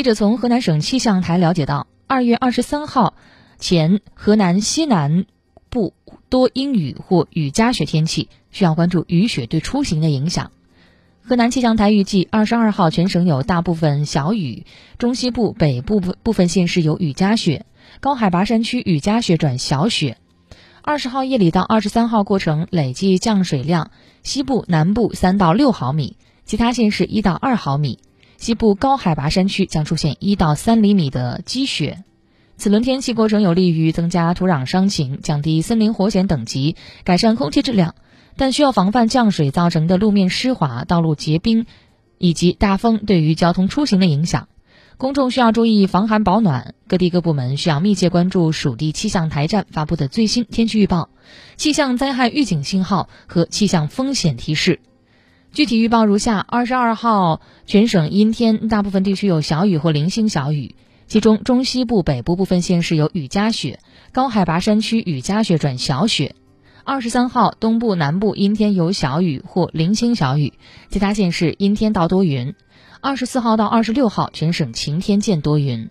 记者从河南省气象台了解到，二月二十三号前，河南西南部多阴雨或雨夹雪天气，需要关注雨雪对出行的影响。河南气象台预计，二十二号全省有大部分小雨，中西部北部部分县市有雨夹雪，高海拔山区雨夹雪转小雪。二十号夜里到二十三号过程累计降水量，西部、南部三到六毫米，其他县市一到二毫米。西部高海拔山区将出现一到三厘米的积雪。此轮天气过程有利于增加土壤伤情，降低森林火险等级，改善空气质量。但需要防范降水造成的路面湿滑、道路结冰，以及大风对于交通出行的影响。公众需要注意防寒保暖。各地各部门需要密切关注属地气象台站发布的最新天气预报、气象灾害预警信号和气象风险提示。具体预报如下：二十二号全省阴天，大部分地区有小雨或零星小雨，其中中西部北部部分县市有雨夹雪，高海拔山区雨夹雪转小雪。二十三号，东部、南部阴天有小雨或零星小雨，其他县市阴天到多云。二十四号到二十六号，全省晴天见多云。